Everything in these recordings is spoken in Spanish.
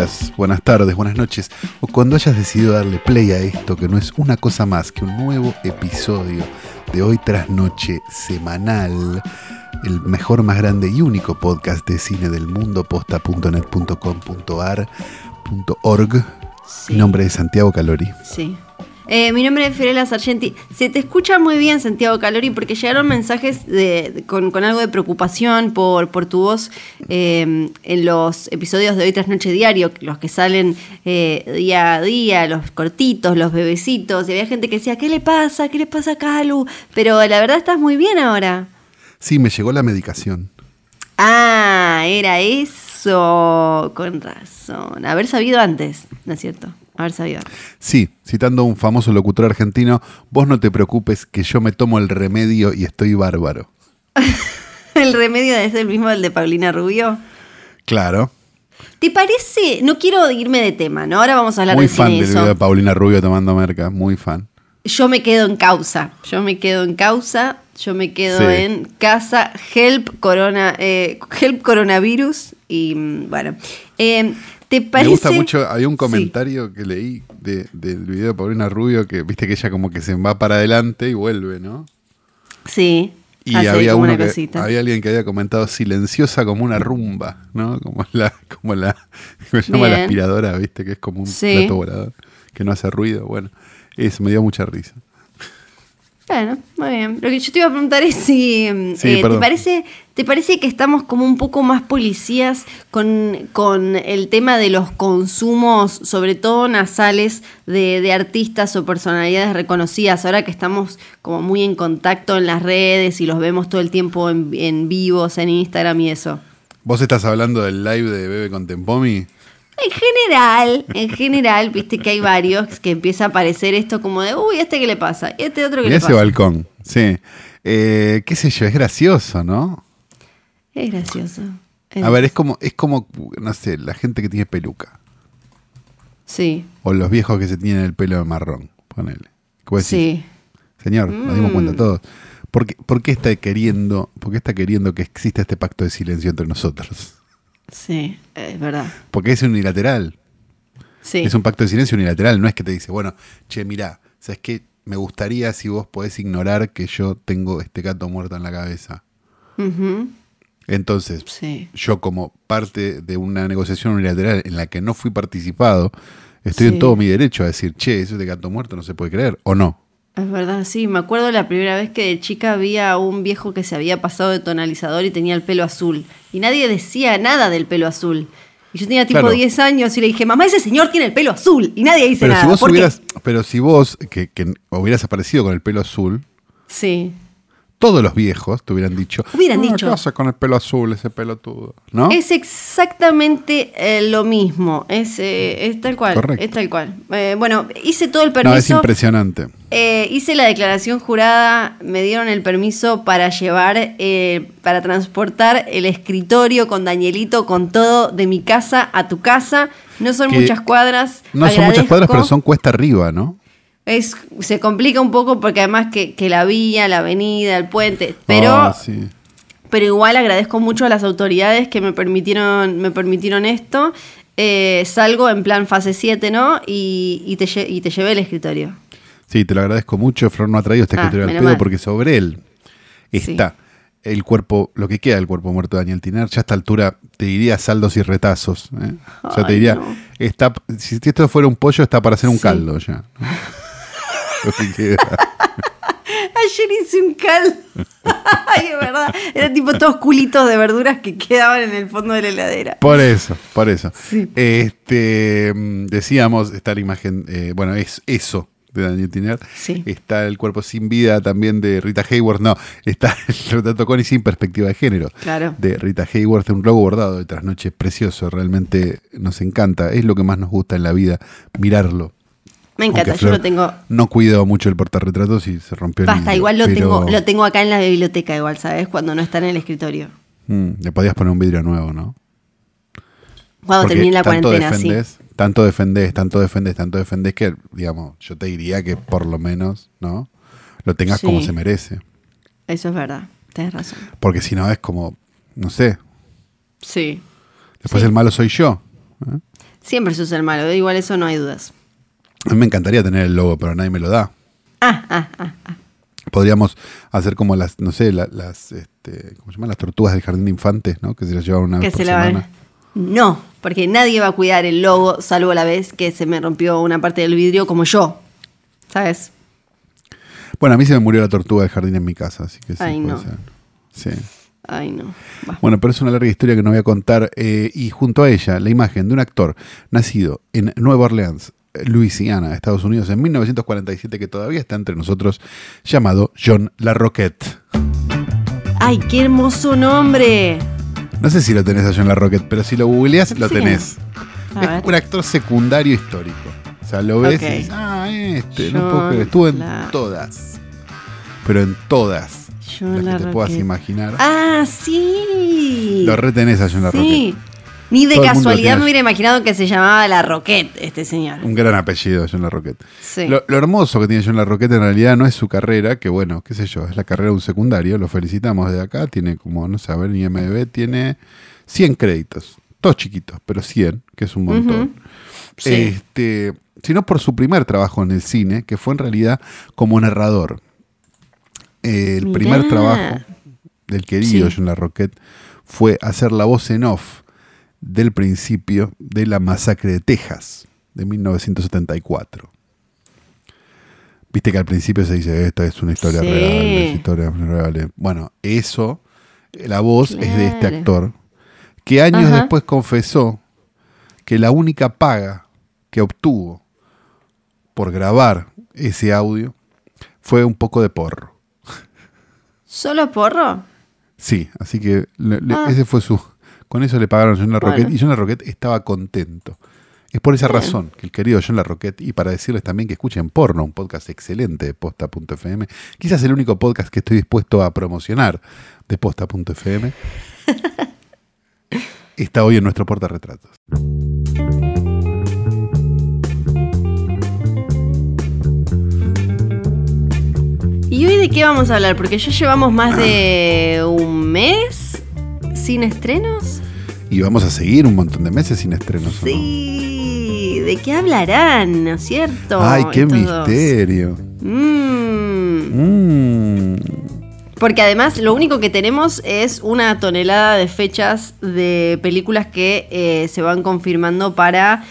Días, buenas tardes, buenas noches, o cuando hayas decidido darle play a esto, que no es una cosa más que un nuevo episodio de Hoy tras Noche semanal, el mejor, más grande y único podcast de cine del mundo, posta.net.com.ar.org. Mi nombre es Santiago Calori. Sí. Eh, mi nombre es Fiorella Sargenti. Se te escucha muy bien, Santiago Calori, porque llegaron mensajes de, con, algo de preocupación por, por tu voz eh, en los episodios de Hoy tras Noche Diario, los que salen eh, día a día, los cortitos, los bebecitos. Y había gente que decía, ¿qué le pasa? ¿Qué le pasa a Calu? Pero la verdad estás muy bien ahora. Sí, me llegó la medicación. Ah, era eso. Con razón. Haber sabido antes, ¿no es cierto? Haber sabido. Sí, citando a un famoso locutor argentino, vos no te preocupes que yo me tomo el remedio y estoy bárbaro. ¿El remedio es el mismo del de Paulina Rubio? Claro. ¿Te parece? No quiero irme de tema, ¿no? Ahora vamos a hablar muy de fan del video de Paulina Rubio tomando merca, muy fan. Yo me quedo en causa. Yo me quedo en causa. Yo me quedo Sí. en casa. Help corona, eh, help coronavirus. Y mm, bueno. Eh, ¿Te parece? Me gusta mucho, había un Sí. comentario que leí de- del video de Paulina Rubio que viste que ella como que se va para adelante y vuelve, ¿no? Sí. Y hace había como uno una que, había alguien que había comentado silenciosa como una rumba, ¿no? Como la, como la, ¿cómo se llama la aspiradora, viste, que es como un Sí. plato volador, que no hace ruido. Bueno, eso me dio mucha risa. Bueno, muy bien. Lo que yo te iba a preguntar es si Sí, eh, ¿te, parece, ¿te parece que estamos como un poco más policías con, con el tema de los consumos, sobre todo nasales, de, de artistas o personalidades reconocidas? Ahora que estamos como muy en contacto en las redes y los vemos todo el tiempo en, en vivos, en Instagram y eso. ¿Vos estás hablando del live de Bebe con Tempomi? En general, en general, viste que hay varios que empieza a aparecer esto como de, uy, ¿este qué le pasa? ¿Y este otro Mirá le ese pasa? balcón, sí. Eh, qué sé yo, es gracioso, ¿no? Es gracioso. Es- A ver, es como, es como, no sé, la gente que tiene peluca. Sí, O los viejos que se tienen el pelo de marrón, ponele. Sí. Señor, nos dimos Mm. cuenta todos. ¿Por qué, por qué está queriendo, por qué está queriendo que exista este pacto de silencio entre nosotros? Sí, es verdad. Porque es unilateral. Sí. Es un pacto de silencio unilateral. No es que te dice, bueno, che, mirá, ¿sabes qué? Me gustaría si vos podés ignorar que yo tengo este gato muerto en la cabeza. Entonces, sí. yo como parte de una negociación unilateral en la que no fui participado, estoy Sí. en todo mi derecho a decir, che, eso de gato muerto no se puede creer, o no. Es verdad, sí. Me acuerdo la primera vez que de chica había un viejo que se había pasado de tonalizador y tenía el pelo azul. Y nadie decía nada del pelo azul. Y yo tenía tipo Claro. 10 años y le dije, mamá, ese señor tiene el pelo azul. Y nadie dice Pero nada. si vos ¿Por qué? hubieras, pero si vos, que, que hubieras aparecido con el pelo azul, Sí. Todos los viejos te hubieran dicho, Hubieran "Ah, dicho. ¿qué hace con el pelo azul, ese pelotudo? ¿No? Es exactamente eh, lo mismo. Es, eh, es tal cual. Correcto. Es tal cual. Eh, bueno, hice todo el no, es permiso. impresionante. Eh, hice la declaración jurada, me dieron el permiso para llevar, eh, para transportar el escritorio con Danielito, con todo de mi casa a tu casa. No son Que muchas cuadras. No son muchas cuadras, pero son cuesta arriba, ¿no? Es, se complica un poco porque además que, que la vía, la avenida, el puente. Pero, Ah, sí. pero igual agradezco mucho a las autoridades que me permitieron, me permitieron esto. Eh, salgo en plan fase 7, ¿no? Y, y te, y te llevé el escritorio. Sí, te lo agradezco mucho. Flor no ha traído este Ah, escritorio al pedo mal. porque sobre él Sí. está el cuerpo, lo que queda del cuerpo muerto de Daniel Tiner. Ya a esta altura te diría saldos y retazos. ¿eh? O sea, te diría, no. está, si esto fuera un pollo, está para hacer un Sí. caldo ya. Lo que queda. Ayer hice un caldo. Ay, es verdad. Eran tipo todos culitos de verduras que quedaban en el fondo de la heladera. Por eso, por eso. Sí. Este, mm, decíamos, está la imagen, eh, bueno, es eso de Daniel Tiner. Sí. Está el cuerpo sin vida también de Rita Hayworth. No, está el retrato con y sin perspectiva de género. Claro. De Rita Hayworth, un logo bordado de trasnoche precioso. Realmente nos encanta. Es lo que más nos gusta en la vida, mirarlo. Me encanta, yo lo tengo. No cuido mucho el portarretratos y se rompió el Basta, igual lo pero, tengo, lo tengo acá en la biblioteca, igual, ¿sabes? Cuando no está en el escritorio. mm, le podías poner un vidrio nuevo, ¿no? Cuando Porque termine la cuarentena, sí. defendés, tanto defendés, tanto defendés, tanto defendés que, digamos, yo te diría que por lo menos, ¿no? Lo tengas Sí. como se merece. Eso es verdad, tenés razón. Porque si no es como, no sé, Sí. después Sí. el malo soy yo. ¿eh? Siempre sos el malo, igual eso no hay dudas. A mí me encantaría tener el logo, pero nadie me lo da. Ah, ah, ah, ah. Podríamos hacer como las, no sé, la- las, este, ¿cómo se llaman? Las tortugas del jardín de infantes, ¿no? Que se las llevan una Que vez por se la semana. van. No, porque nadie va a cuidar el logo, salvo la vez que se me rompió una parte del vidrio como yo. ¿Sabes? Bueno, a mí se me murió la tortuga del jardín en mi casa, así que sí, Ay, puede no. ser. Sí. Ay, no. Va. Bueno, pero es una larga historia que no voy a contar. eh, y junto a ella, la imagen de un actor nacido en Nueva Orleans, Luisiana, Estados Unidos, en 1947, que todavía está entre nosotros, llamado John LaRoquette. Ay, qué hermoso nombre. No sé si lo tenés a John LaRoquette, pero si lo googleás, lo tenés. Es un actor secundario histórico. O sea, lo ves y dices, ah, este, no puedo creer. Estuvo en La- todas. Pero en todas. John las que te puedas imaginar. Ah, sí. Lo retenés a John. Sí. Ni de casualidad me hubiera imaginado que se llamaba La Roquette, este señor. Un gran apellido, John LaRoquette. Sí. Lo, lo hermoso que tiene John LaRoquette en realidad no es su carrera, que bueno, qué sé yo, es la carrera de un secundario, lo felicitamos desde acá, tiene como, no sé, a ver, IMDb tiene 100 créditos, todos chiquitos, pero 100, que es un montón. Sí. Este, sino por su primer trabajo en el cine, que fue en realidad como narrador. Eh, el primer trabajo del querido Sí. John LaRoquette fue hacer la voz en off del principio de la masacre de Texas de 1974. Viste que al principio se dice, esta es una historia Sí. real, es historia real. Bueno, eso, la voz es de este actor, que años Ajá. después confesó que la única paga que obtuvo por grabar ese audio fue un poco de porro. ¿Solo porro? Sí, así que le- le- Ah. ese fue su. Con eso le pagaron a John LaRoquette Bueno. y John LaRoquette estaba contento. Es por esa razón que el querido John LaRoquette, y para decirles también que escuchen Porno, un podcast excelente de posta.fm, quizás el único podcast que estoy dispuesto a promocionar de posta.fm, está hoy en nuestro portarretratos. ¿Y hoy de qué vamos a hablar? Porque ya llevamos más de un mes sin estrenos. Y vamos a seguir un montón de meses sin estrenos. Sí, ¿de qué hablarán? ¿No es cierto? Ay, qué misterio. Mm. Mm. Porque además lo único que tenemos es una tonelada de fechas de películas que eh, se van confirmando para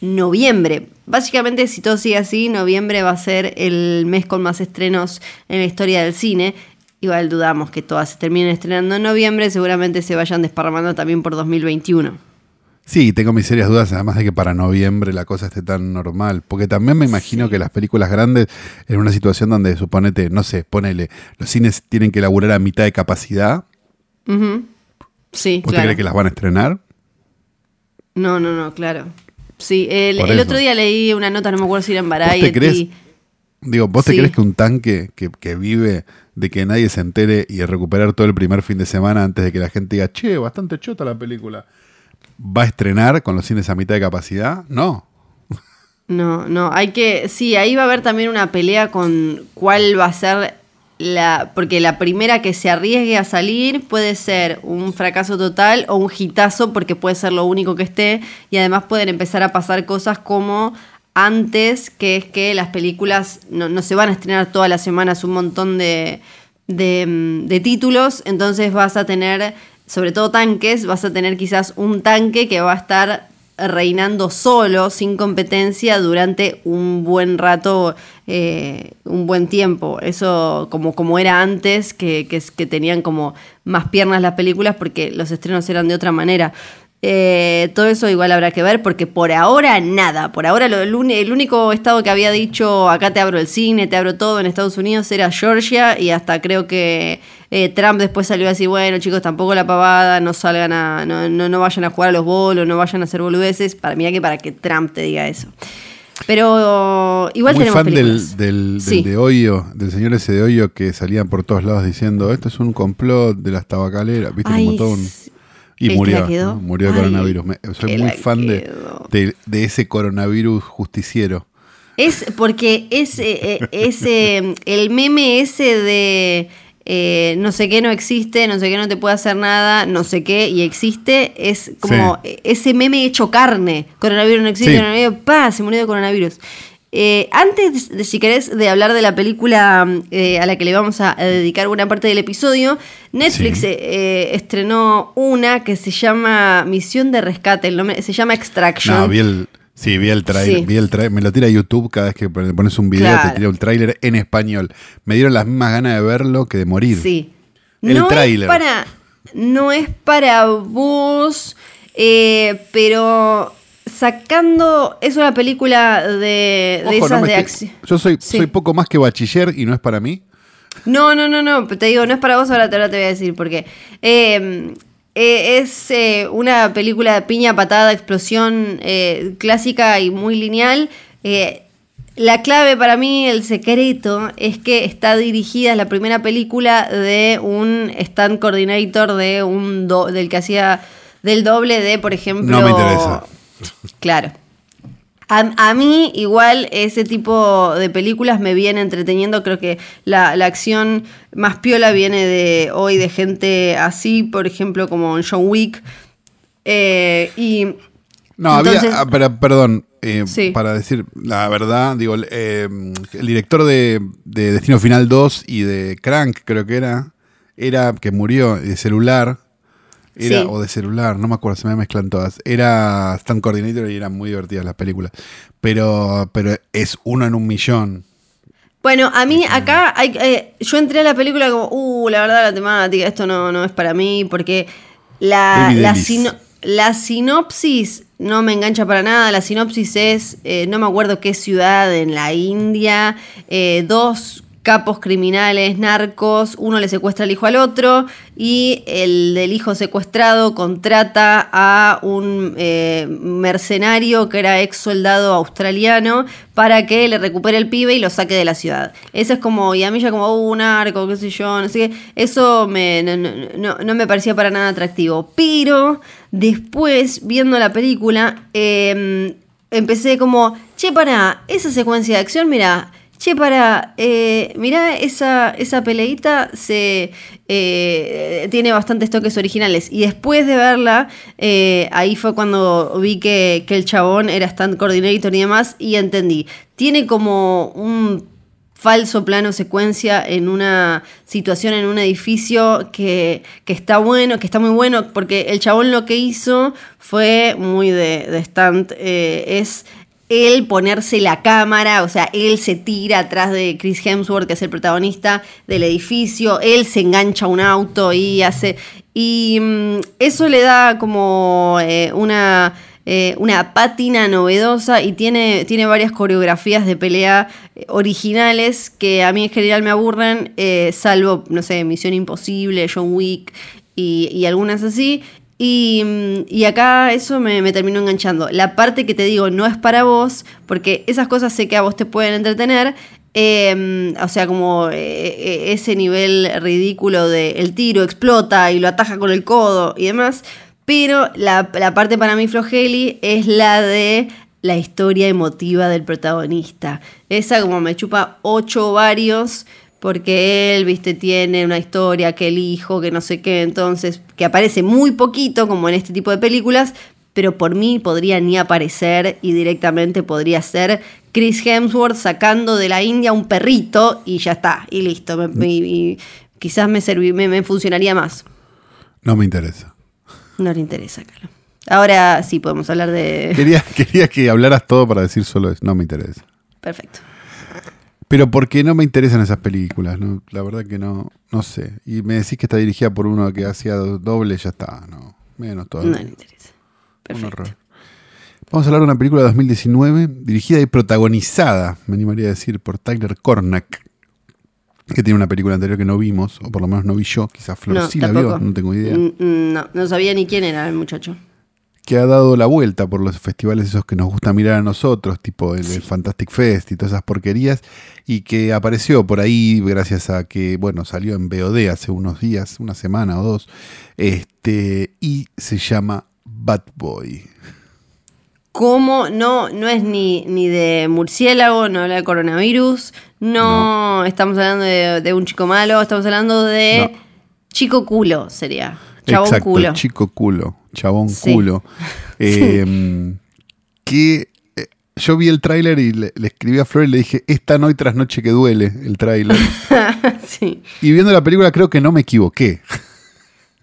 noviembre. Básicamente, si todo sigue así, noviembre va a ser el mes con más estrenos en la historia del cine. Igual dudamos que todas se terminen estrenando en noviembre, seguramente se vayan desparramando también por 2021. Sí, tengo mis serias dudas, además de que para noviembre la cosa esté tan normal. Porque también me imagino que las películas grandes, en una situación donde suponete, no sé, ponele, los cines tienen que laburar a mitad de capacidad, Ujú. Sí, ¿vos te claro. crees que las van a estrenar? No, no, no, claro. Sí, el, otro día leí una nota, no me acuerdo si era en ¿Vos te Variety. crees? Digo, ¿vos te crees que un tanque que, que vive de que nadie se entere y recuperar todo el primer fin de semana antes de que la gente diga, che, bastante chota la película, va a estrenar con los cines a mitad de capacidad? No. No, no, hay que, sí, ahí va a haber también una pelea con cuál va a ser la, porque la primera que se arriesgue a salir puede ser un fracaso total o un hitazo porque puede ser lo único que esté y además pueden empezar a pasar cosas como antes, que es que las películas no, no se van a estrenar todas las semanas un montón de, de, mm, de títulos, entonces vas a tener, sobre todo tanques, vas a tener quizás un tanque que va a estar reinando solo, sin competencia, durante un buen rato, eh, un buen tiempo. Eso como, como era antes, que, que, que tenían como más piernas las películas porque los estrenos eran de otra manera. Eh, todo eso igual habrá que ver porque por ahora nada, por ahora lo, el, uni- el único estado que había dicho acá te abro el cine, te abro todo en Estados Unidos era Georgia y hasta creo que eh, Trump después salió a decir, bueno chicos, tampoco la pavada, no salgan a, no, no, no vayan a jugar a los bolos, no vayan a hacer boludeces, para mí que para que Trump te diga eso. Pero igual Muy tenemos fan del, películas. del, del Sí. de Hoyo, del señor ese de Hoyo que salían por todos lados diciendo, esto es un complot de las tabacaleras, viste Ay, como todo un... Y ¿El que murió, murió de Ay, coronavirus. Me- soy muy fan de, de, de ese coronavirus justiciero. Es porque es, eh, eh, es, eh, el meme ese de eh, no sé qué no existe, no sé qué no te puede hacer nada, no sé qué y existe, es como Sí. ese meme hecho carne. Coronavirus no existe, Sí. coronavirus, pa, se murió de coronavirus. Eh, antes, de, si querés, de hablar de la película eh, a la que le vamos a, dedicar buena parte del episodio, Netflix Sí. eh, estrenó una que se llama Misión de Rescate, el nombre, se llama Extraction. No, vi el, sí, vi el trailer, Sí. vi el trai- me lo tira YouTube cada vez que pones un video, Claro. te tira un tráiler en español. Me dieron las mismas ganas de verlo que de morir. Sí. El no tráiler. Es para, no es para vos, pero sacando. Es una película de, de Ojo, no esas me de acción. Yo soy, Sí. soy poco más que bachiller y no es para mí. No, no, no, no. Te digo, no es para vos, ahora te, ahora te voy a decir por qué. Eh, eh, es eh, una película de piña, patada, explosión eh, clásica y muy lineal. La clave para mí, el secreto, es que está dirigida, es la primera película de un stand coordinator de un do- del que hacía del doble de, por ejemplo. No me interesa. Claro. A, a mí igual ese tipo de películas me viene entreteniendo, creo que la, la acción más piola viene de hoy de gente así, por ejemplo como John Wick. Eh, y No, Entonces- había, ah, pero, perdón, eh, Sí. para decir la verdad, digo, eh, el director de, de Destino Final 2 y de Crank, creo que era, era que murió de celular, era, Sí. o de celular, no me acuerdo, se me mezclan todas, era Stand Coordinator y eran muy divertidas las películas, pero, pero es uno en un millón. Bueno, a mí acá hay, eh, yo entré a la película como, uh, la verdad la temática, esto no, no es para mí, porque la, la, sino- la sinopsis no me engancha para nada. La sinopsis es, eh, no me acuerdo qué ciudad en la India, eh, dos capos criminales, narcos, uno le secuestra al hijo al otro y el del hijo secuestrado contrata a un eh, mercenario que era ex soldado australiano para que le recupere el pibe y lo saque de la ciudad. Eso es como, y a mí ya como, uh, un narco, qué sé yo, no sé qué. Eso me, no, no- no- me parecía para nada atractivo. Pero después, viendo la película, eh, empecé como, che, para, esa secuencia de acción, mira, che, para, eh, mira, esa, esa peleita se eh, tiene bastantes toques originales. Y después de verla, eh, ahí fue cuando vi que, que el chabón era stand coordinator y demás, y entendí. Tiene como un falso plano secuencia en una situación en un edificio que, que está bueno, que está muy bueno, porque el chabón lo que hizo fue muy de, de stand, es él ponerse la cámara, o sea, él se tira atrás de Chris Hemsworth, que es el protagonista del edificio, él se engancha a un auto y hace... Y mm, eso le da como eh, una eh, una pátina novedosa y tiene, tiene varias coreografías de pelea eh, originales que a mí en general me aburren, salvo, no sé, Misión Imposible, John Wick y, y algunas así. Y, acá eso me, me terminó enganchando. La parte que te digo no es para vos, porque esas cosas sé que a vos te pueden entretener. eh, o sea, como eh, eh, ese nivel ridículo de el tiro explota y lo ataja con el codo y demás. Pero la, la parte para mí flojeli es la de la historia emotiva del protagonista. Esa como me chupa ocho varios porque él, viste, tiene una historia que el hijo, que no sé qué, entonces, que aparece muy poquito como en este tipo de películas, pero por mí podría ni aparecer y directamente podría ser Chris Hemsworth sacando de la India un perrito y ya está, y listo. Me- me- y quizás me, serví- me, me funcionaría más. No me interesa. No le interesa, Carlos. Ahora sí podemos hablar de. Quería, quería que hablaras todo para decir solo eso. No me interesa. Perfecto. Pero porque no me interesan esas películas, ¿no? La verdad que no, no sé. Y me decís que está dirigida por uno que hacía doble, ya está, no. Menos todavía. No le interesa. Un Perfecto. horror. Vamos a hablar de una película de 2019, dirigida y protagonizada, me animaría a decir, por Tyler Cornack, que tiene una película anterior que no vimos, o por lo menos no vi yo, quizás Flor No, sí la vio, no tengo idea. Mm, mm, No, no sabía ni quién era el muchacho. Que ha dado la vuelta por los festivales esos que nos gusta mirar a nosotros, tipo el, el Fantastic Fest y todas esas porquerías, y que apareció por ahí gracias a que, bueno, salió en BOD hace unos días, una semana o dos, este, y se llama Bad Boy. ¿Cómo? No, no es ni, ni de murciélago, no habla de coronavirus, no, estamos hablando de, de un chico malo, estamos hablando de No. chico culo, sería. Chabón Exacto, culo. chico culo, chabón Sí. culo. Eh, que eh, yo vi el tráiler y le, le escribí a Flor y le dije, esta noche tras noche que duele el tráiler. sí. y viendo la película creo que no me equivoqué.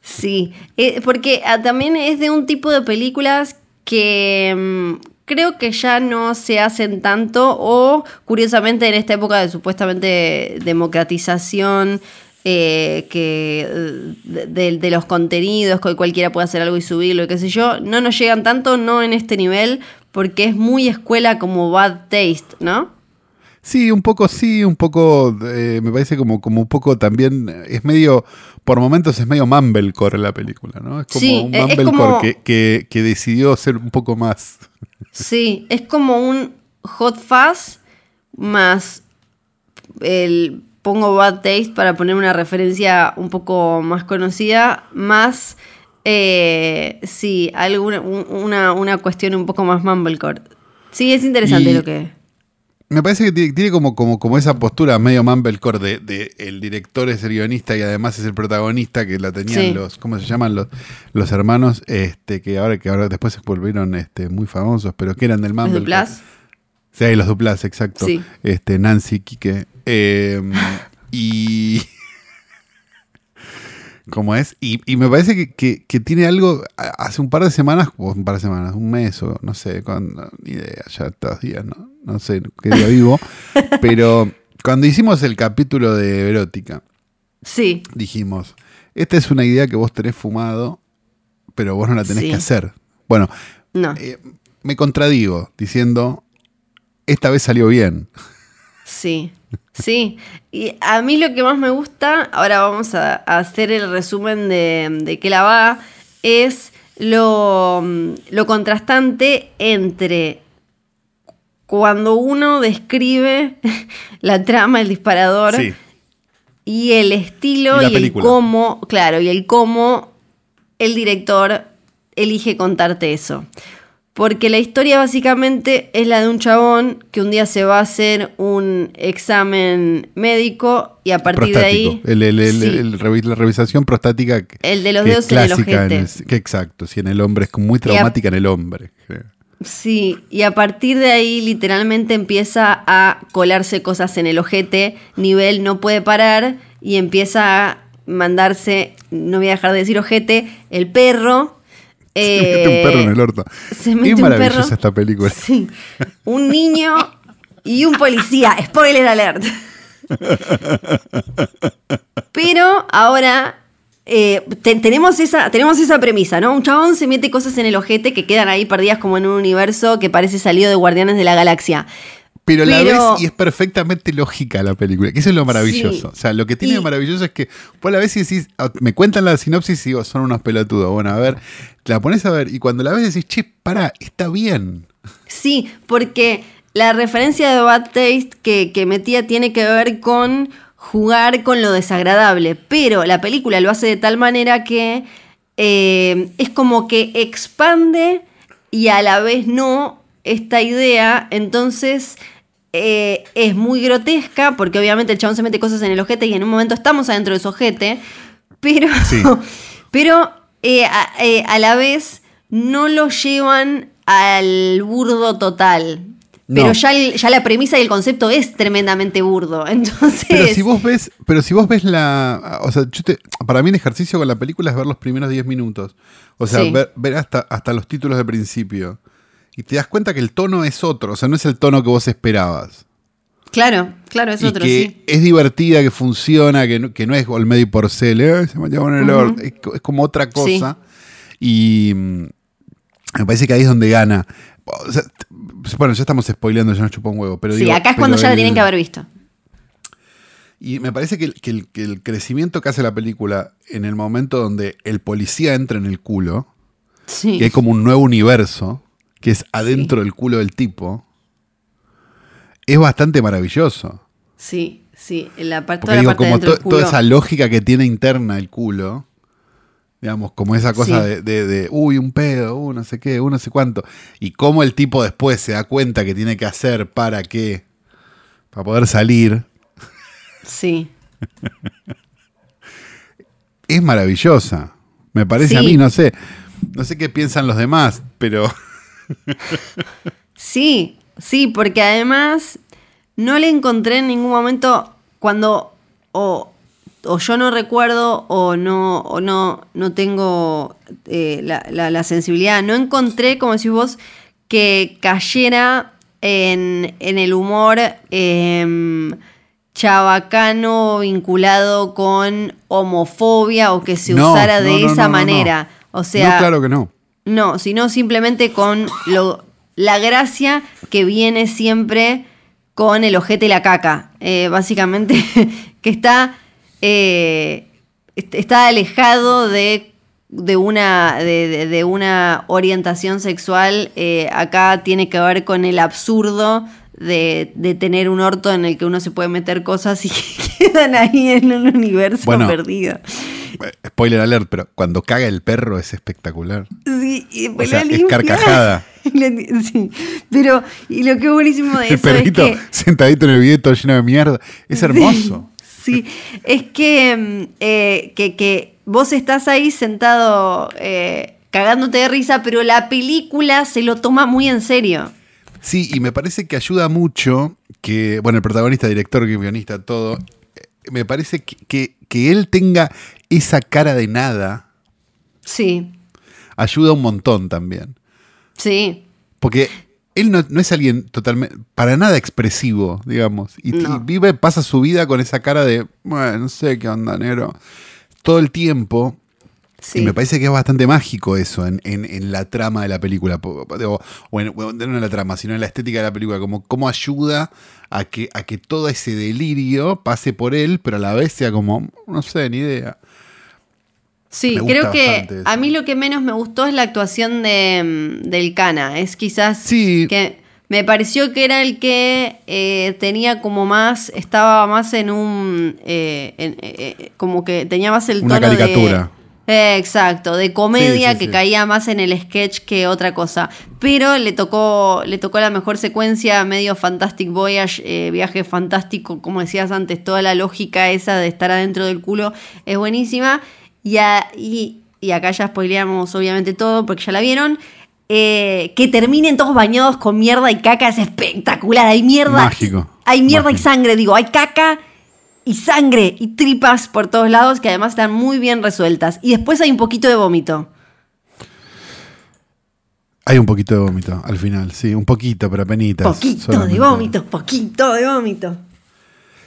Sí, eh, porque ah, también es de un tipo de películas que mm, creo que ya no se hacen tanto o curiosamente en esta época de supuestamente democratización eh, que eh, de, los contenidos, que hoy cualquiera puede hacer algo y subirlo y qué sé yo, no nos llegan tanto, no en este nivel, porque es muy escuela como Bad Taste, ¿no? Sí, un poco sí, un poco, eh, me parece como, como un poco también, es medio, por momentos es medio mumblecore la película, ¿no? Es como Sí, un mumblecore como- que, que, que decidió ser un poco más... Sí, es como un hot fuzz más el pongo bad taste para poner una referencia un poco más conocida, más eh, sí, alguna un- una, una cuestión un poco más mumblecore. Sí, es interesante Y- lo que Me parece que tiene, tiene como, como, como esa postura medio mumblecore de, de el director es el guionista y además es el protagonista que la tenían Sí. los, ¿cómo se llaman? Los, los hermanos, este, que ahora que ahora después se volvieron este, muy famosos, pero que eran del los mumblecore. Duplas. Sí, los duplas, exacto. Sí. Este, Nancy, Quique. Eh, y. ¿Cómo es? Y, y me parece que, que- que tiene algo. Hace un par de semanas, o un par de semanas, un mes o no sé, cuando, ni idea, ya estos días, ¿no? No sé qué día vivo. pero cuando hicimos el capítulo de Erótica, Sí, dijimos: Esta es una idea que vos tenés fumado, pero vos no la tenés Sí. que hacer. Bueno, no. eh, me contradigo diciendo: Esta vez salió bien. Sí, sí. Y a mí lo que más me gusta, ahora vamos a, hacer el resumen de, de qué la va, es lo, lo contrastante entre cuando uno describe la trama, el disparador, Sí. y el estilo Y y, el cómo, claro, y el cómo el director elige contarte eso. Porque la historia básicamente es la de un chabón que un día se va a hacer un examen médico y a partir de ahí... El, el- el- Sí. el revi- la revisación prostática. El de los que dedos es en el ojete. que exacto, sí, en el hombre. Es muy a- traumática en el hombre. Sí, y a partir de ahí literalmente empieza a colarse cosas en el ojete, nivel no puede parar y empieza a mandarse, no voy a dejar de decir ojete, el perro. Se mete un perro en el orto. se mete Qué un maravillosa perro. esta película. Sí, un niño y un policía, spoiler alert. Pero ahora eh, te- tenemos, esa, tenemos esa premisa, ¿no? Un chabón se mete cosas en el ojete que quedan ahí perdidas como en un universo que parece salido de Guardianes de la Galaxia. Pero la Pero- ves y es perfectamente lógica la película. Que eso es lo maravilloso. Sí. O sea, lo que tiene Y- de maravilloso es que vos la ves y decís, ah, me cuentan la sinopsis y digo, son unos pelotudos. Bueno, a ver, la pones a ver y cuando la ves decís, che, pará, está bien. Sí, porque la referencia de Bad Taste que, que metía tiene que ver con jugar con lo desagradable, pero la película lo hace de tal manera que eh, es como que expande y a la vez no esta idea, entonces eh, es muy grotesca, porque obviamente el chabón se mete cosas en el ojete y en un momento estamos adentro de su ojete, pero, Sí. pero eh, a, eh, a la vez no lo llevan al burdo total. Pero ya, el- ya la premisa y el concepto es tremendamente burdo. Entonces. Pero si vos ves, pero si vos ves la. O sea, yo te- para mí el ejercicio con la película es ver los primeros 10 minutos. O sea, Sí. ver, ver hasta, hasta los títulos de principio. Y te das cuenta que el tono es otro. O sea, no es el tono que vos esperabas. Claro, claro, es y otro, que sí. es divertida, que funciona, que no, que no es Olmedo y Porcel, "Ay, se me el orto". es, co- es como otra cosa. Y mm, me parece que ahí es donde gana. O sea, t- bueno, ya estamos spoileando, ya no chupa un huevo. Pero sí, digo, acá es cuando ya la tienen que haber visto. Y me parece que el, que que crecimiento que hace la película en el momento donde el policía entra en el culo Sí. Y hay como un nuevo universo que es adentro del culo del tipo. Es bastante maravilloso. Sí, sí. En la parte, Porque toda la digo, parte como dentro to- del culo. toda esa lógica que tiene interna el culo, digamos, como esa cosa Sí. de, de- de, uy, un pedo, uh, no sé qué, uh, no sé cuánto, y cómo el tipo después se da cuenta que tiene que hacer para qué, para poder salir, Sí. es maravillosa. Me parece a mí, no sé, no sé qué piensan los demás, pero Sí, sí, porque además no le encontré en ningún momento cuando o, o yo no recuerdo o no o no no tengo eh, la, la- la sensibilidad, no encontré como decís vos que cayera en, en el humor em, chabacano vinculado con homofobia o que se No, usara de no, no, esa manera. O sea, no, claro que no. No, sino simplemente con lo, la gracia que viene siempre con el ojete y la caca. Eh, básicamente, que está, eh, est- está alejado de, de una, de una orientación sexual. Eh, acá tiene que ver con el absurdo de, de tener un orto en el que uno se puede meter cosas y que quedan ahí en un universo Bueno. perdido. Eh, Spoiler alert, pero cuando caga el perro es espectacular. Sí, y O después sea, la es carcajada. Sí, pero y lo que es buenísimo de El eso perrito es que sentadito en el todo lleno de mierda. Es hermoso. sí, es que, mm, eh, que, que vos estás ahí sentado eh, cagándote de risa, pero la película se lo toma muy en serio. Sí, y me parece que ayuda mucho que, bueno, el protagonista, director, guionista, todo, eh, me parece que, que- que él tenga esa cara de nada Sí, ayuda un montón también. sí, Porque él no, no es alguien totalmente, para nada expresivo, digamos. Y, y vive, pasa su vida con esa cara de, bueno, no sé qué onda, negro. Todo el tiempo. Sí. Y me parece que es bastante mágico eso en, en- en la trama de la película. O, o en, o no en la trama, sino en la estética de la película. Como cómo ayuda a que, a que todo ese delirio pase por él, pero a la vez sea como, no sé, ni idea. Sí, creo que eso. a mí lo que menos me gustó es la actuación de, mm, del Cana. Es quizás Sí. que me pareció que era el que eh, tenía como más, estaba más en un, eh, en- eh, como que tenía más el Una tono de- caricatura. Eh, exacto, de comedia Sí, sí, que sí. caía más en el sketch que otra cosa. Pero le tocó, le tocó la mejor secuencia, medio Fantastic Voyage, eh, viaje fantástico, como decías antes, toda la lógica esa de estar adentro del culo es buenísima. Y, a- y, y acá ya spoileamos obviamente todo porque ya la vieron. Eh, que terminen todos bañados con mierda y caca es espectacular. Hay mierda. Mágico. Hay mierda y sangre, digo, hay caca y sangre y tripas por todos lados que además están muy bien resueltas. Y después hay un poquito de vómito. Hay un poquito de vómito al final, sí, un poquito, pero apenas. Poquito de vómito, poquito de vómito.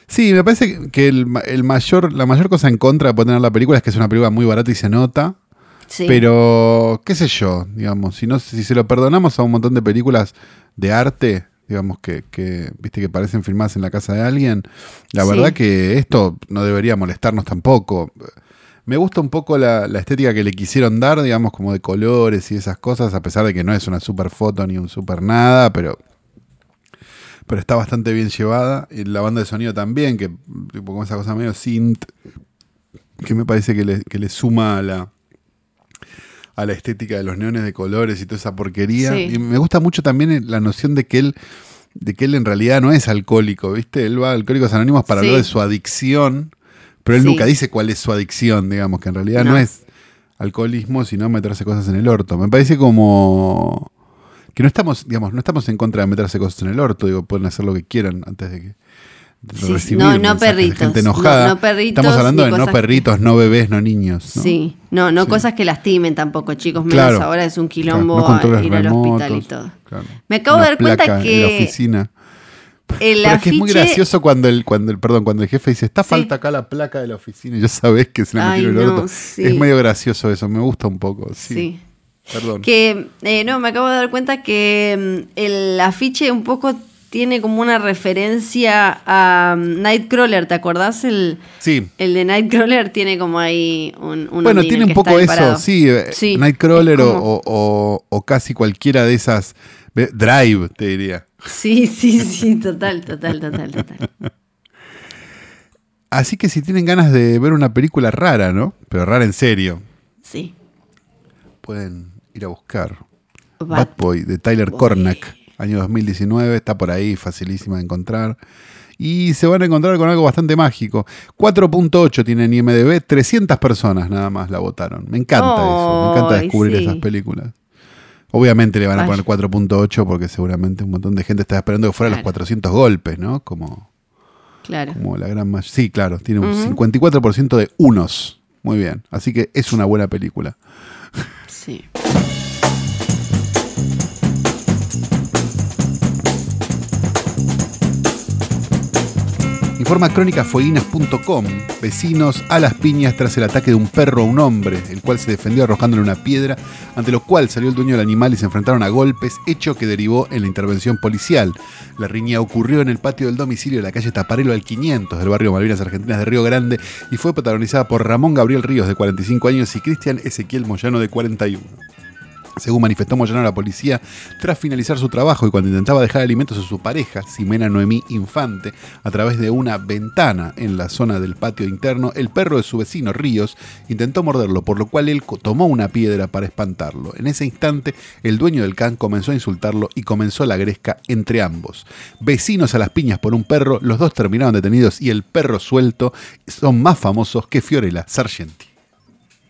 Sí, me parece que el, el mayor, la mayor cosa en contra de poder tener la película es que es una película muy barata y se nota. Sí. Pero, qué sé yo, digamos, si, no, si se lo perdonamos a un montón de películas de arte, digamos, que, que, viste que parecen filmadas en la casa de alguien, la Sí. verdad que esto no debería molestarnos tampoco. Me gusta un poco la, la estética que le quisieron dar, digamos, como de colores y esas cosas, a pesar de que no es una super foto ni un super nada, pero, pero está bastante bien llevada. Y la banda de sonido también, que tipo con esa cosa medio synth, que me parece que le, que le suma a la, a la estética de los neones de colores y toda esa porquería. Sí. Y me gusta mucho también la noción de que él de que él en realidad no es alcohólico, ¿viste? Él va a Alcohólicos Anónimos para Sí. hablar de su adicción, pero él Sí. nunca dice cuál es su adicción, digamos, que en realidad no, No. es alcoholismo, sino meterse cosas en el orto. Me parece como que no estamos, digamos, no estamos en contra de meterse cosas en el orto, digo, pueden hacer lo que quieran antes de que No, no perritos. gente enojada. No- no perritos Estamos hablando de no que- perritos, no bebés, no niños. ¿no? Sí, no, no Sí. cosas que lastimen tampoco, chicos. Menos Claro. ahora es un Claro, quilombo no controles a ir al hospital y todo. claro. Me acabo Una de dar cuenta placa que En la oficina. el Pero es que es muy gracioso cuando el, cuando el, perdón, cuando el jefe dice, está Sí. falta acá la placa de la oficina y ya sabés que se la metieron el no, orto. sí. Es medio gracioso eso, me gusta un poco. Sí. Sí. Perdón. Que, eh, no, me acabo de dar cuenta que mm, el afiche un poco tiene como una referencia a um, Nightcrawler, ¿te acordás? El, Sí. el de Nightcrawler tiene como ahí un... un Bueno, tiene un poco eso, sí. eh, Sí, Nightcrawler o, como- o- o- o casi cualquiera de esas. ve- Drive, te diría. Sí, sí, sí, total, total, total, total. Así que si tienen ganas de ver una película rara, ¿no? Pero rara en serio, Sí. pueden ir a buscar. Bad Bad Boy de Tyler Boy. Cornack, año 2019, está por ahí, facilísima de encontrar. Y se van a encontrar con algo bastante mágico. 4.8 tiene en IMDB, 300 personas nada más la votaron. Me encanta eso, me encanta descubrir sí. esas películas. Obviamente le van a poner 4.8 porque seguramente un montón de gente está esperando que fuera los Claro. 400 golpes, ¿no? Como, Claro. como la gran mayoría. Sí, claro, tiene un Ujú. 54% de unos. Muy bien, así que es una buena película. Sí. Informa crónicafueguinas.com. Vecinos a las piñas tras el ataque de un perro a un hombre, el cual se defendió arrojándole una piedra, ante lo cual salió el dueño del animal y se enfrentaron a golpes, hecho que derivó en la intervención policial. La riña ocurrió en el patio del domicilio de la calle Taparelo al 500 del barrio Malvinas Argentinas de Río Grande y fue protagonizada por Ramón Gabriel Ríos de 45 años y Cristian Ezequiel Moyano de 41. Según manifestó Moyano la policía, tras finalizar su trabajo y cuando intentaba dejar alimentos a su pareja, Ximena Noemí Infante, a través de una ventana en la zona del patio interno, el perro de su vecino Ríos intentó morderlo, por lo cual él tomó una piedra para espantarlo. En ese instante, el dueño del can comenzó a insultarlo y comenzó la gresca entre ambos. Vecinos a las piñas por un perro, los dos terminaron detenidos y el perro suelto son más famosos que Fiorella Sargenti.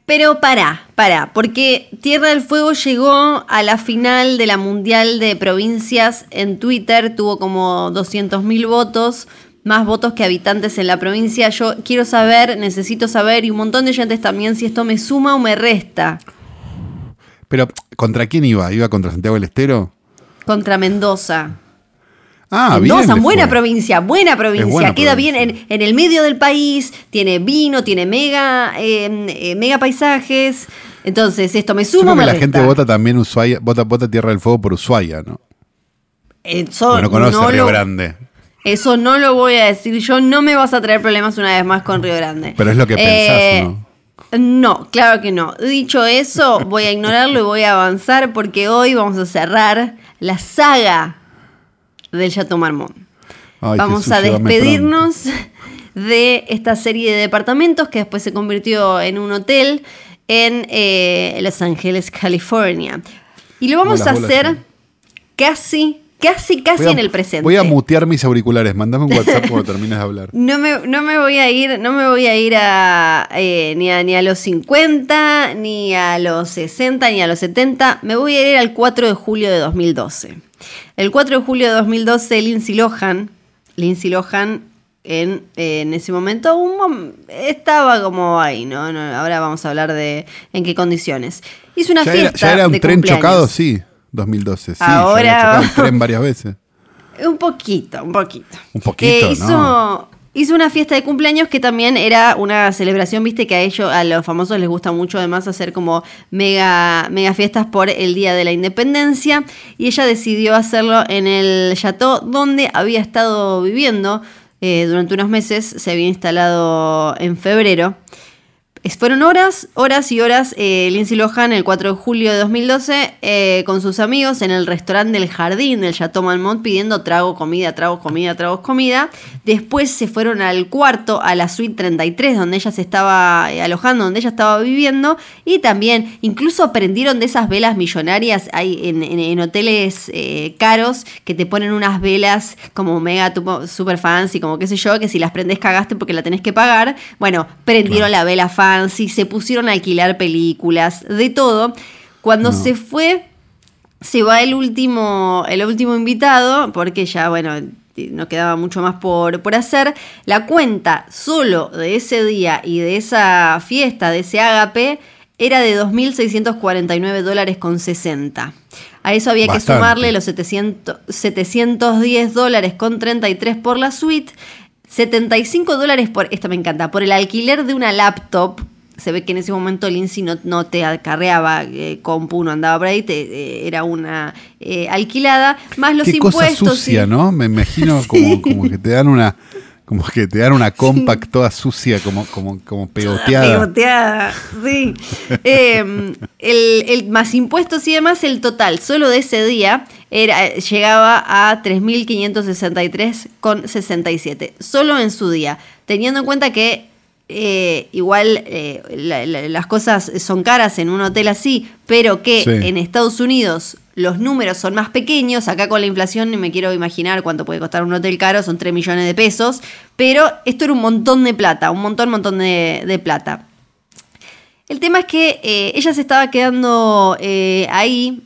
Pero pará, pará, porque Tierra del Fuego llegó a la final de la Mundial de Provincias en Twitter, tuvo como 200.000 votos, más votos que habitantes en la provincia. Yo quiero saber, necesito saber, y un montón de oyentes también, si esto me suma o me resta Pero, ¿contra quién iba? ¿Iba contra Santiago del Estero? contra Mendoza. Ah, bien. Mendoza, le buena provincia, buena provincia. buena Queda provincia. bien en, en el medio del país, tiene vino, tiene mega, eh, eh, mega paisajes. Entonces, esto me Yo suma creo o me que la resta. gente vota también Ushuaia, vota, vota Tierra del Fuego por Ushuaia, ¿no? Eso Porque no conoce no Río lo- Grande. Eso no lo voy a decir yo, no me vas a traer problemas una vez más con Río Grande. Pero es lo que pensás, ¿o no? No, claro que no. Dicho eso, voy a ignorarlo y voy a avanzar porque hoy vamos a cerrar la saga del Chateau Marmont. Ay, vamos Jesús, a despedirnos de esta serie de departamentos que después se convirtió en un hotel en eh, Los Ángeles, California. Y lo vamos a bolas, hacer sí. casi, casi, casi a- en el presente. Voy a mutear mis auriculares. Mandame un WhatsApp cuando termines de hablar. No me, no me voy a ir, no me voy a ir a, eh, ni, a, ni a los 50, ni a los 60, ni a los 70. Me voy a ir al 4 de julio de 2012. El 4 de julio de 2012, Lindsay Lohan, Lindsay Lohan en, eh, en ese momento un mom- estaba como ahí, ¿no? No, Ahora vamos a hablar de en qué condiciones. Hizo una Ya era, fiesta ya era un de tren cumpleaños. chocado, sí. 2012. Sí, ya Ahora- había chocado el tren varias veces. Un poquito, un poquito. Un poquito, hizo, ¿no? Hizo una fiesta de cumpleaños que también era una celebración, viste que a ellos, a los famosos les gusta mucho además hacer como mega, mega fiestas por el Día de la Independencia. Y ella decidió hacerlo en el chateau donde había estado viviendo eh, durante unos meses. Se había instalado en febrero. Fueron horas, horas y horas. eh, Lindsay Lohan, el 4 de julio de 2012, eh, con sus amigos en el restaurante del jardín del Chateau Marmont pidiendo trago, comida, trago, comida, tragos, comida. Después se fueron al cuarto, a la suite 33, donde ella se estaba eh, alojando, donde ella estaba viviendo. Y también, incluso prendieron de esas velas millonarias. Hay en, en- en hoteles eh, caros que te ponen unas velas como mega super fancy, como qué sé yo, que si las prendes cagaste porque la tenés que pagar. Bueno, prendieron la vela fancy, se pusieron a alquilar películas, de todo. Cuando No. se fue, se va el último, el último invitado, porque ya, bueno, no quedaba mucho más por, por hacer. La cuenta solo de ese día y de esa fiesta, de ese ágape, era de 2.649 dólares con 60. A eso había Bastante. que sumarle los 700, 710 dólares con 33 por la suite, 75 dólares por, esta me encanta, por el alquiler de una laptop se ve que en ese momento Lindsay no, no te acarreaba eh, compu, no andaba por ahí, te, eh, era una eh, alquilada, más los Qué impuestos. cosa sucia, y- ¿no? Me imagino como, como que te dan una como que te dan una compact toda sucia, como, como, como pegoteada. Pegoteada, sí. Eh, el, el- más impuestos y demás, el total solo de ese día era, llegaba a 3.563,67. Solo en su día. Teniendo en cuenta que eh, igual eh, la- la- las cosas son caras en un hotel así, pero que Sí. en Estados Unidos los números son más pequeños. Acá con la inflación ni me quiero imaginar cuánto puede costar un hotel caro, son 3 millones de pesos. Pero esto era un montón de plata, un montón, montón de, de plata. El tema es que eh, ella se estaba quedando ahí,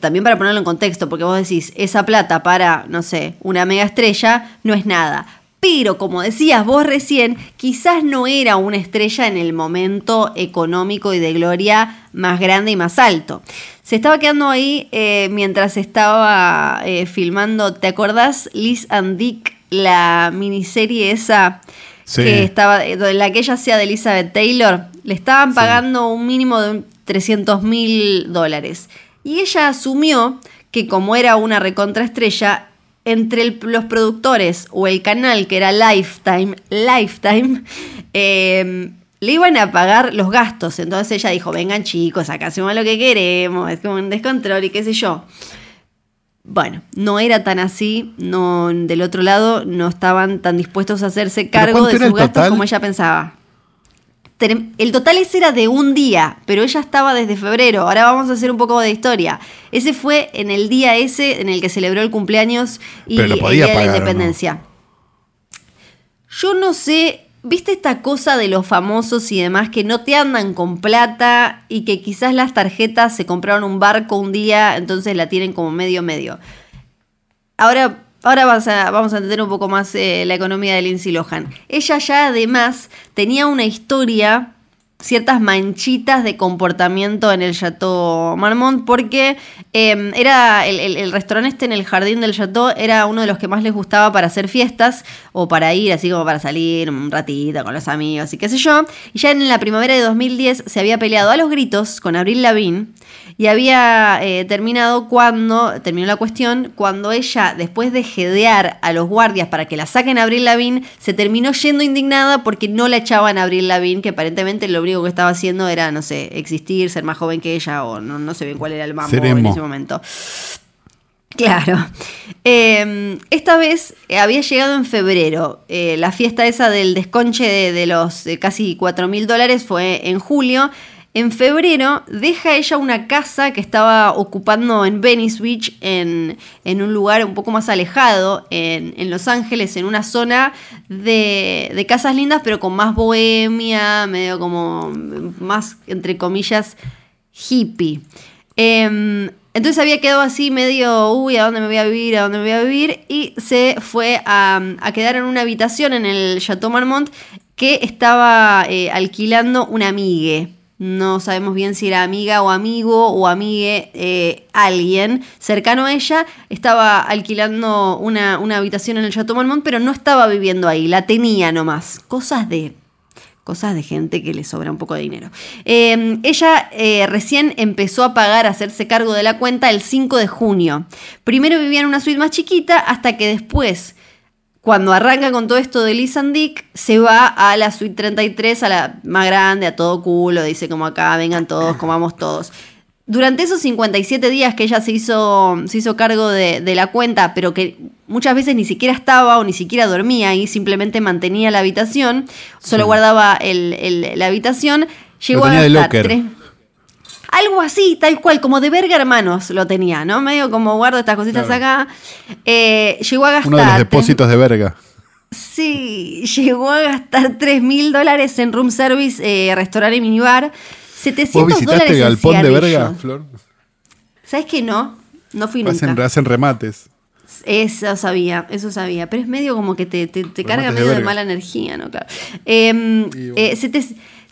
también para ponerlo en contexto, porque vos decís, esa plata para, no sé, una mega estrella no es nada. Pero como decías vos recién, quizás no era una estrella en el momento económico y de gloria más grande y más alto. Se estaba quedando ahí eh, mientras estaba eh, filmando, ¿te acordás? Liz and Dick, la miniserie esa Sí. que estaba, eh, en la que ella hacía de Elizabeth Taylor, le estaban pagando un mínimo de 300 mil dólares. Y ella asumió que como era una recontraestrella, entre el- los productores o el canal que era Lifetime, Lifetime, eh, le iban a pagar los gastos. Entonces ella dijo, vengan chicos, acá hacemos lo que queremos, es como un descontrol y qué sé yo. Bueno, no era tan así, no, del otro lado no estaban tan dispuestos a hacerse ¿Pero cargo de sus gastos total? como ella pensaba. El total ese era de un día, pero ella estaba desde febrero. Ahora vamos a hacer un poco de historia. Ese fue en el día ese en el que celebró el cumpleaños y Pero el día de la independencia. Yo no sé, ¿viste esta cosa de los famosos y demás que no te andan con plata y que quizás las tarjetas se compraron un barco un día, entonces la tienen como medio medio? Ahora, ahora vamos, a, entender un poco más eh, la economía de Lindsay Lohan. Ella ya además tenía una historia, ciertas manchitas de comportamiento en el Chateau Marmont, porque eh, era el, restaurante este en el jardín del Chateau era uno de los que más les gustaba para hacer fiestas o para ir, así como para salir un ratito con los amigos y qué sé yo. Y ya en la primavera de 2010 se había peleado a los gritos con Avril Lavigne y había eh, terminado cuando, terminó la cuestión, cuando ella, después de jedear a los guardias para que la saquen a Avril Lavigne, se terminó yendo indignada porque no la echaban a Avril Lavigne, que aparentemente lo único que estaba haciendo era, no sé, existir, ser más joven que ella, o no, no sé bien cuál era el mambo en ese momento. Claro. Eh, esta vez eh, había llegado en febrero. Eh, la fiesta esa del desconche de, de los casi 4 mil dólares fue en julio. En febrero deja ella una casa que estaba ocupando en Venice Beach, en, un lugar un poco más alejado, en, Los Ángeles, en una zona de, casas lindas, pero con más bohemia, medio como más, entre comillas, hippie. Em, entonces había quedado así medio, uy, ¿a dónde me voy a vivir? ¿A dónde me voy a vivir? Y se fue a, a quedar en una habitación en el Chateau Marmont que estaba eh, alquilando una amigue. No sabemos bien si era amiga o amigo o amigue, eh, alguien cercano a ella. Estaba alquilando una, una habitación en el Chateau Marmont, pero no estaba viviendo ahí, la tenía nomás. Cosas de Cosas de gente que le sobra un poco de dinero. Eh, ella eh, recién empezó a pagar, a hacerse cargo de la cuenta el 5 de junio. Primero vivía en una suite más chiquita hasta que después, cuando arranca con todo esto de Liz and Dick, se va a la suite 33, a la más grande, a todo culo, dice como acá, vengan todos, comamos todos. Durante esos 57 días que ella se hizo, se hizo cargo de, de la cuenta, pero que muchas veces ni siquiera estaba o ni siquiera dormía y simplemente mantenía la habitación, solo Sí. guardaba el- el- la habitación, llegó a gastar algo así, tal cual, como de verga hermanos lo tenía, ¿no? Medio como guardo estas cositas Claro. acá. Eh, llegó a gastar. Uno de los depósitos de verga. Sí, llegó a gastar 3 mil dólares en room service, eh, restaurante y minibar. 700 ¿Vos visitaste el galpón de verga, Flor? ¿Sabes que no? No fui nunca. hacen remates. Eso sabía, eso sabía. Pero es medio como que te, te, te carga de medio de mala energía, ¿no? Claro. Eh, Y bueno. eh,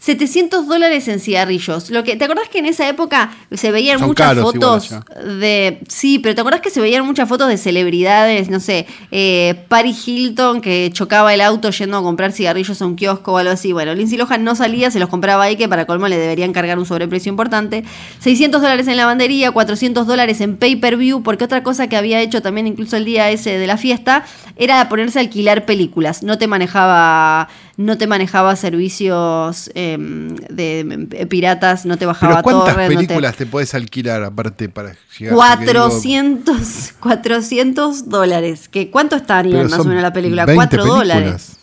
700 dólares en cigarrillos. Lo que, ¿Te acordás que en esa época se veían Son muchas fotos de... Sí, pero ¿te acordás que se veían muchas fotos de celebridades? No sé, eh, Paris Hilton que chocaba el auto yendo a comprar cigarrillos a un kiosco o algo así. Bueno, Lindsay Lohan no salía, se los compraba ahí, que para colmo le deberían cargar un sobreprecio importante. 600 dólares en lavandería, 400 dólares en pay-per-view, porque otra cosa que había hecho también incluso el día ese de la fiesta era ponerse a alquilar películas. No te manejaba no te manejaba servicios em, de, eh, piratas, no te bajaba ¿Pero cuántas torres, no te- películas te... puedes alquilar aparte para llegar? Porque digo, 400, 400 dólares. ¿Que ¿Cuánto estaría más o menos la película? 20 4 dólares. películas.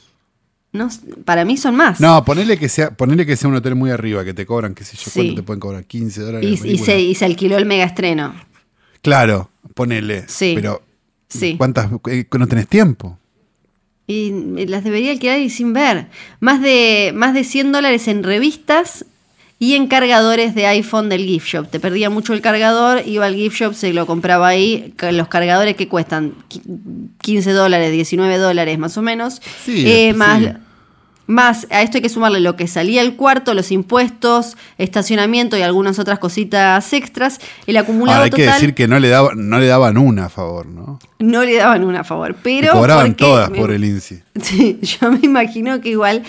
No, para mí son más. No, ponele que sea, ponele que sea un hotel muy arriba, que te cobran, qué sé yo, Sí. cuánto te pueden cobrar, 15 dólares. la y, se, y se alquiló el mega estreno. Claro, ponele. Sí. Pero Sí. ¿cuántas? eh, no tenés tiempo. Y las debería alquilar y sin ver. Más de, más de 100 dólares en revistas y en cargadores de iPhone del gift shop. Te perdía mucho el cargador, iba al gift shop, se lo compraba ahí. Los cargadores que cuestan qui- 15 dólares, 19 dólares más o menos. Sí, Eh, sí. más, más, a esto hay que sumarle lo que salía el cuarto, los impuestos, estacionamiento y algunas otras cositas extras. El acumulado Ahora hay que decir que no le, daban, no le daban una a favor, ¿no? no le daban una a favor. Pero cobraban porque- todas por el INSI. Sí, yo me imagino que igual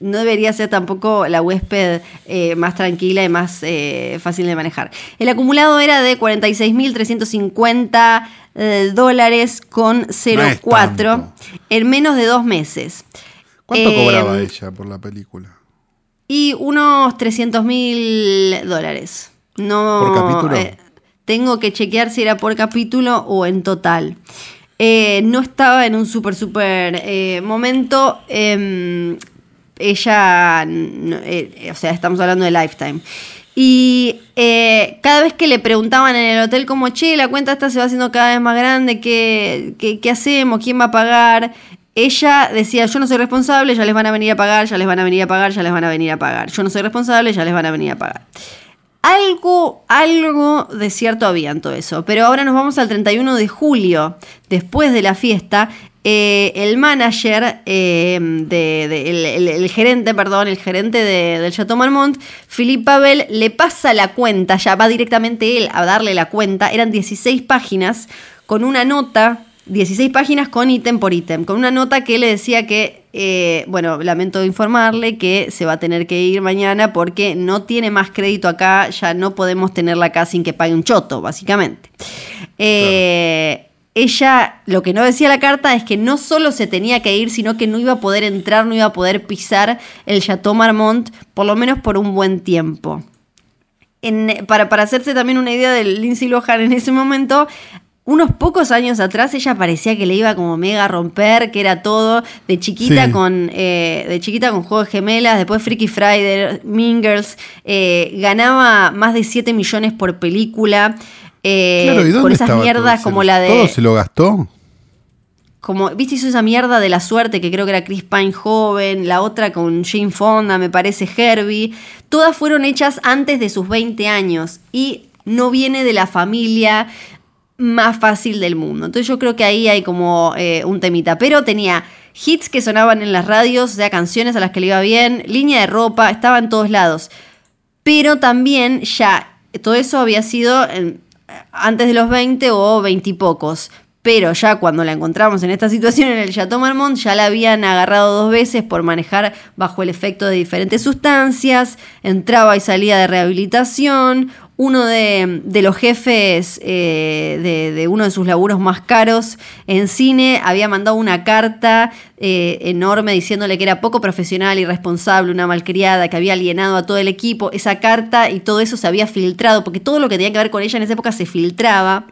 no debería ser tampoco la huésped eh, más tranquila y más eh, fácil de manejar. El acumulado era de 46.350 eh, dólares con 0,4 tanto. en menos de dos meses. ¿Cuánto Eh, cobraba ella por la película? Y unos 300 mil dólares. No, ¿Por capítulo? eh, tengo que chequear si era por capítulo o en total. Eh, no estaba en un súper, súper eh, momento. em, ella, o sea, estamos hablando de Lifetime. Y eh, cada vez que le preguntaban en el hotel como, che, la cuenta esta se va haciendo cada vez más grande, ¿qué, qué, qué hacemos? ¿Quién va a pagar? Ella decía, yo no soy responsable, ya les van a venir a pagar, ya les van a venir a pagar, ya les van a venir a pagar. Yo no soy responsable, ya les van a venir a pagar. Algo, algo de cierto había en todo eso. Pero ahora nos vamos al 31 de julio, después de la fiesta. eh, el manager, eh, de, el gerente, perdón, el gerente de- del Chateau Marmont, Philippe Pavel, le pasa la cuenta, ya va directamente él a darle la cuenta. Eran 16 páginas con una nota 16 páginas con ítem por ítem, con una nota que le decía que, eh, bueno, lamento informarle que se va a tener que ir mañana porque no tiene más crédito acá, ya no podemos tenerla acá sin que pague un choto, básicamente. Eh, Ella, lo que no decía la carta es que no solo se tenía que ir, sino que no iba a poder entrar, no iba a poder pisar el Chateau Marmont, por lo menos por un buen tiempo. Para, para hacerse también una idea de Lindsay Lohan en ese momento, unos pocos años atrás ella parecía que le iba como mega a romper, que era todo de chiquita Sí. con eh, de chiquita con Juegos Gemelas, después Freaky Friday, Mean Girls, eh, ganaba más de 7 millones por película. eh, claro, ¿y dónde con esas todo mierdas como la de ¿Todo se lo gastó? como, ¿viste? Hizo esa mierda de la suerte que creo que era Chris Pine joven, la otra con Jane Fonda, me parece Herbie. Todas fueron hechas antes de sus 20 años y no viene de la familia más fácil del mundo. Entonces yo creo que ahí hay como eh, un temita. Pero tenía hits que sonaban en las radios, o canciones a las que le iba bien, línea de ropa, estaba en todos lados. Pero también ya, todo eso había sido en- antes de los 20 o 20 y pocos. Pero ya cuando la encontramos en esta situación en el Chateau Marmont, ya la habían agarrado dos veces por manejar bajo el efecto de diferentes sustancias, entraba y salía de rehabilitación. Uno de, los jefes eh, de, uno de sus laburos más caros en cine había mandado una carta eh, enorme diciéndole que era poco profesional, irresponsable, una malcriada, que había alienado a todo el equipo. Esa carta y todo eso se había filtrado, porque todo lo que tenía que ver con ella en esa época se filtraba.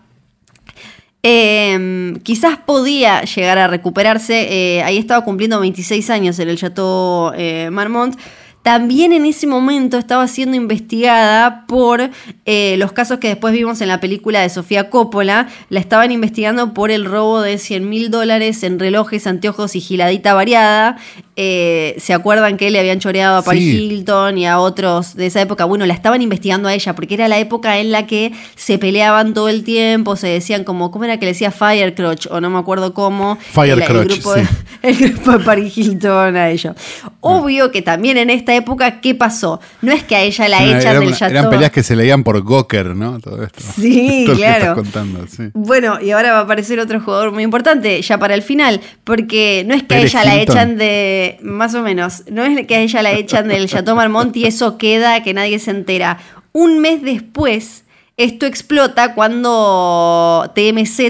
Eh, quizás podía llegar a recuperarse. eh, ahí estaba cumpliendo 26 años en el Chateau Marmont. También en ese momento estaba siendo investigada por eh, los casos que después vimos en la película de Sofía Coppola. La estaban investigando por el robo de 100 mil dólares en relojes, anteojos y giladita variada. eh, se acuerdan que le habían choreado a Paris Hilton y a otros de esa época. Bueno, la estaban investigando a ella porque era la época en la que se peleaban todo el tiempo, se decían como, ¿cómo era que le decía Firecrotch? O no me acuerdo cómo. Firecrotch. El, grupo, de, el grupo de Paris Hilton a ella. Obvio que también en esta época, ¿qué pasó? No es que a ella la echan del chateau. Eran peleas que se leían por Goker, ¿no? Todo esto. Sí, claro. Contando, sí. Bueno, y ahora va a aparecer otro jugador muy importante ya para el final, porque no es que a ella la echan de más o menos, no es que a ella la echan del Chateau Marmont y eso queda que nadie se entera. Un mes después, esto explota cuando TMZ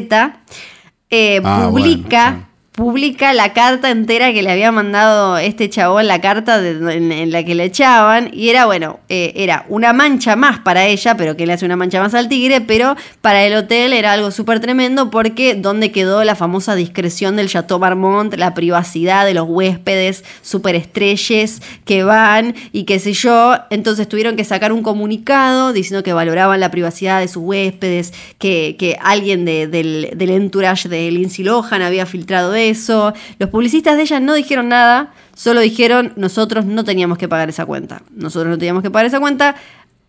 eh, ah, publica publica la carta entera que le había mandado este chabón, la carta en, la que le echaban, y era, bueno, eh, era una mancha más para ella, pero que le hace una mancha más al tigre, pero para el hotel era algo súper tremendo porque donde quedó la famosa discreción del Chateau Marmont, la privacidad de los huéspedes superestrellas que van y qué sé yo, entonces tuvieron que sacar un comunicado diciendo que valoraban la privacidad de sus huéspedes, que, que alguien del, del entourage de Lindsay Lohan había filtrado eso, eso. Los publicistas de ella no dijeron nada, solo dijeron nosotros no teníamos que pagar esa cuenta. Nosotros no teníamos que pagar esa cuenta.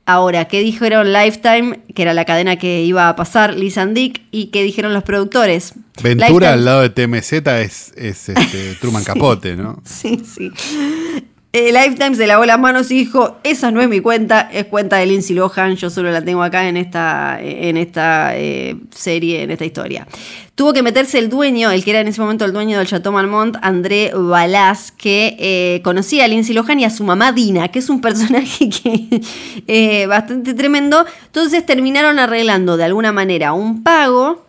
Ahora, ¿qué dijeron Lifetime, que era la cadena que iba a pasar, Liz and Dick, y qué dijeron los productores? Ventura al lado de TMZ es, este, Truman Capote, ¿no? Sí, sí. Eh, Lifetime se lavó las manos y dijo, esa no es mi cuenta, es cuenta de Lindsay Lohan, yo solo la tengo acá en esta, en esta eh, serie, en esta historia. Tuvo que meterse el dueño, el que era en ese momento el dueño del Chateau Marmont, André Balaz, que eh, conocía a Lindsay Lohan y a su mamá Dina, que es un personaje que bastante tremendo. Entonces terminaron arreglando de alguna manera un pago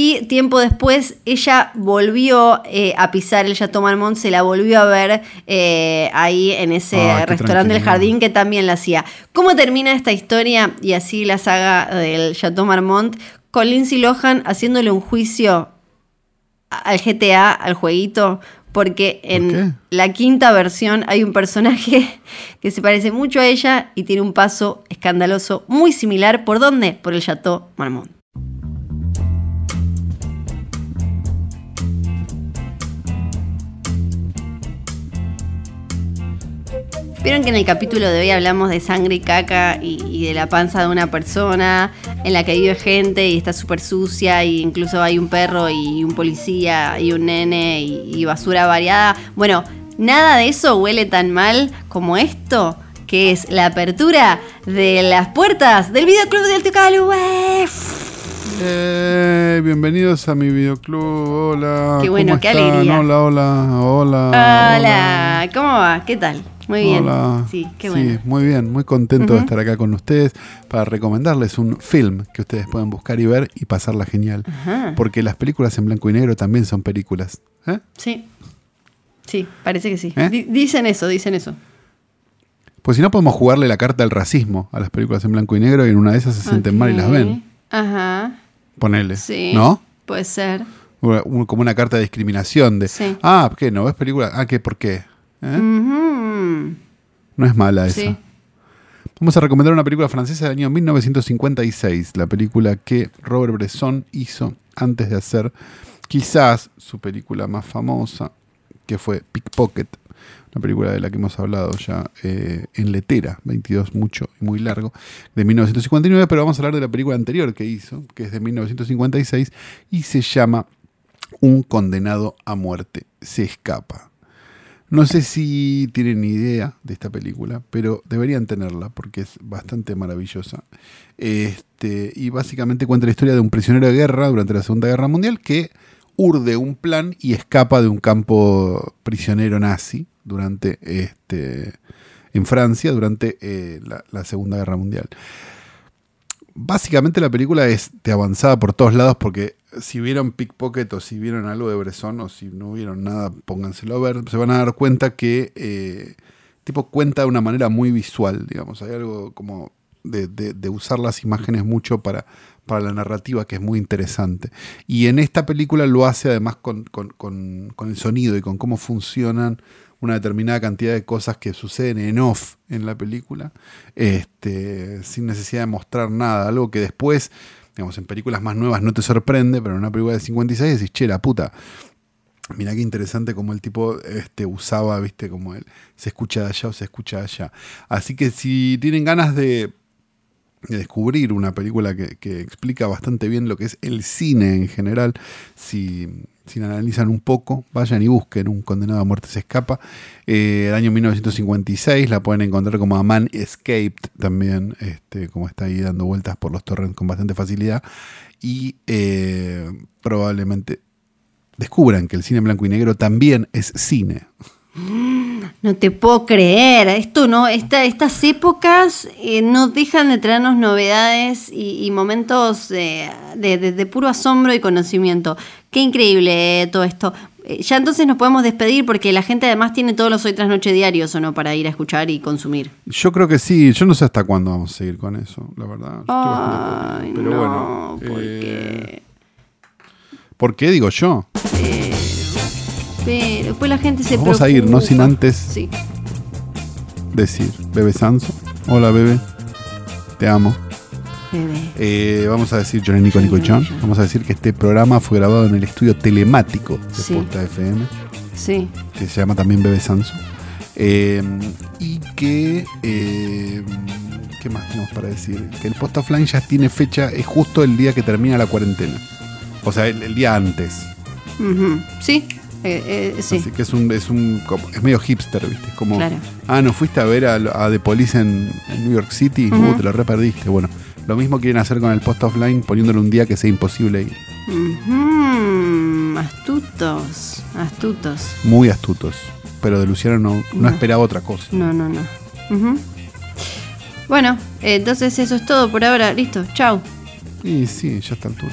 y tiempo después ella volvió eh, a pisar el Chateau Marmont, se la volvió a ver eh, ahí en ese restaurante del jardín que también la hacía. ¿Cómo termina esta historia y así la saga del Chateau Marmont? Con Lindsay Lohan haciéndole un juicio al GTA, al jueguito, porque en la quinta versión hay un personaje que se parece mucho a ella y tiene un paso escandaloso muy similar. ¿Por dónde? Por el Chateau Marmont. Vieron que en el capítulo de hoy hablamos de sangre y caca y, de la panza de una persona en la que vive gente y está súper sucia y incluso hay un perro y un policía y un nene y, basura variada. Bueno, nada de eso huele tan mal como esto, que es la apertura de las puertas del videoclub del Tío Calu. Eh, bienvenidos a mi videoclub. Hola. Qué bueno, qué alegría. Hola, hola, hola. Hola, ¿cómo va? ¿Qué tal? Muy bien. Sí, qué bueno. Sí, muy bien, muy contento de estar acá con ustedes para recomendarles un film que ustedes pueden buscar y ver y pasarla genial. Porque las películas en blanco y negro también son películas. ¿eh? Sí. Sí, parece que sí. ¿Eh? Dicen eso, dicen eso. Pues si no podemos jugarle la carta del racismo a las películas en blanco y negro y en una de esas se sienten mal y las ven. Ajá. Ponele. Sí. ¿No? Puede ser. Como una carta de discriminación de, ah, ¿qué? ¿No ves películas? Ah, ¿qué? ¿Por qué? ¿Eh? No es mala esa. Vamos a recomendar una película francesa del año 1956, la película que Robert Bresson hizo antes de hacer quizás su película más famosa, que fue Pickpocket, una película de la que hemos hablado ya eh, en letera, 22 mucho y muy largo, de 1959, pero vamos a hablar de la película anterior que hizo, que es de 1956 y se llama Un condenado a muerte se escapa. No sé si tienen idea de esta película, pero deberían tenerla porque es bastante maravillosa. Este, y básicamente cuenta la historia de un prisionero de guerra durante la Segunda Guerra Mundial que urde un plan y escapa de un campo prisionero nazi durante este, en Francia durante eh, la Segunda Guerra Mundial básicamente la película es de avanzada por todos lados porque si vieron Pickpocket o si vieron algo de Bresson o si no vieron nada, pónganselo a ver, se van a dar cuenta que eh, tipo cuenta de una manera muy visual, digamos, hay algo como de, usar las imágenes mucho para, para, la narrativa que es muy interesante. Y en esta película lo hace además con, con el sonido y con cómo funcionan una determinada cantidad de cosas que suceden en off en la película, este, sin necesidad de mostrar nada, algo que después, digamos, en películas más nuevas no te sorprende, pero en una película de 56 decís, che, la puta, Mirá qué interesante como el tipo este, usaba, viste, como él se escucha de allá o se escucha de allá. Así que si tienen ganas de, de descubrir una película que, que, explica bastante bien lo que es el cine en general, si, si analizan un poco, vayan y busquen Un condenado a muerte se escapa. Eh, el año 1956 la pueden encontrar como A Man Escaped también, este, como está ahí dando vueltas por los torrents con bastante facilidad. Y eh, probablemente descubran que el cine en blanco y negro también es cine. No te puedo creer, esto no, esta, estas épocas eh, no dejan de traernos novedades y, y momentos de, de, de, puro asombro y conocimiento. Qué increíble eh, todo esto. Eh, ya entonces nos podemos despedir porque la gente además tiene todos los hoy tras noche diarios o no para ir a escuchar y consumir. Yo creo que sí, yo no sé hasta cuándo vamos a seguir con eso, la verdad. Ay, Pero no, bueno. ¿por eh, ¿Por qué digo yo? Pero después la gente se Vamos a ir, no sin antes Sí. decir, Bebe Sanso. Hola, Bebe. Te amo. Bebé. Eh, vamos a decir Johnny Nico Nico John. Vamos a decir que este programa fue grabado en el estudio telemático de Sí. Posta FM, Sí. que se llama también Bebe Sanso. Eh, y que. eh, ¿Qué más tenemos para decir? Que el Post Offline ya tiene fecha, es justo el día que termina la cuarentena. O sea, el, el día antes. Sí. Eh, eh, sí. Así que es un, es un. Es medio hipster, ¿viste? Es como. Claro. Ah, ¿no fuiste a ver a, a The Police en, en New York City? Uh, te lo re perdiste. Bueno, lo mismo quieren hacer con el post offline, poniéndole un día que sea imposible ir. Astutos. Astutos. Muy astutos. Pero de Luciano no, no No. esperaba otra cosa. No, no, no. Bueno, entonces eso es todo por ahora. Listo. Chau. Y sí, ya a esta altura.